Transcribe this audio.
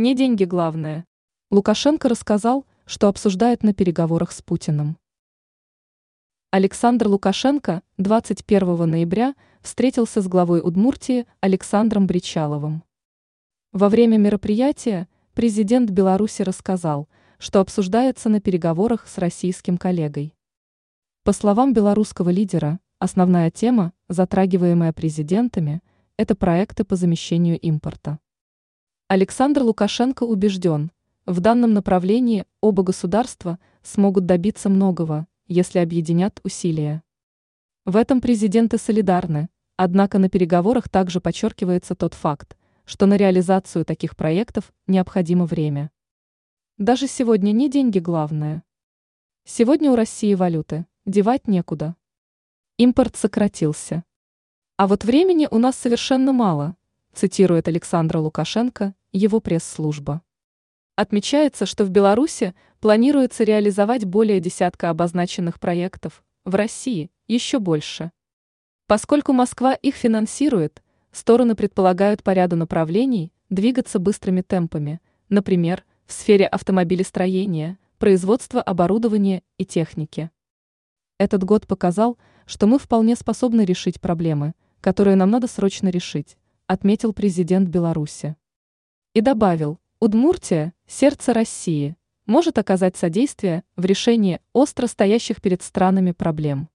не деньги главное. Лукашенко рассказал, что обсуждает на переговорах с Путиным. Александр Лукашенко 21 ноября встретился с главой Удмуртии Александром Бричаловым. Во время мероприятия президент Беларуси рассказал, что обсуждается на переговорах с российским коллегой. По словам белорусского лидера, основная тема, затрагиваемая президентами, это проекты по замещению импорта. Александр Лукашенко убежден, в данном направлении оба государства смогут добиться многого, если объединят усилия. В этом президенты солидарны, однако на переговорах также подчеркивается тот факт, что на реализацию таких проектов необходимо время. Даже сегодня не деньги главное. Сегодня у России валюты, девать некуда. Импорт сократился. А вот времени у нас совершенно мало, цитирует Александра Лукашенко, его пресс-служба. Отмечается, что в Беларуси планируется реализовать более десятка обозначенных проектов, в России еще больше. Поскольку Москва их финансирует, стороны предполагают по ряду направлений двигаться быстрыми темпами, например, в сфере автомобилестроения, производства оборудования и техники. Этот год показал, что мы вполне способны решить проблемы, которые нам надо срочно решить, отметил президент Беларуси. И добавил, Удмуртия, сердце России, может оказать содействие в решении остро стоящих перед странами проблем.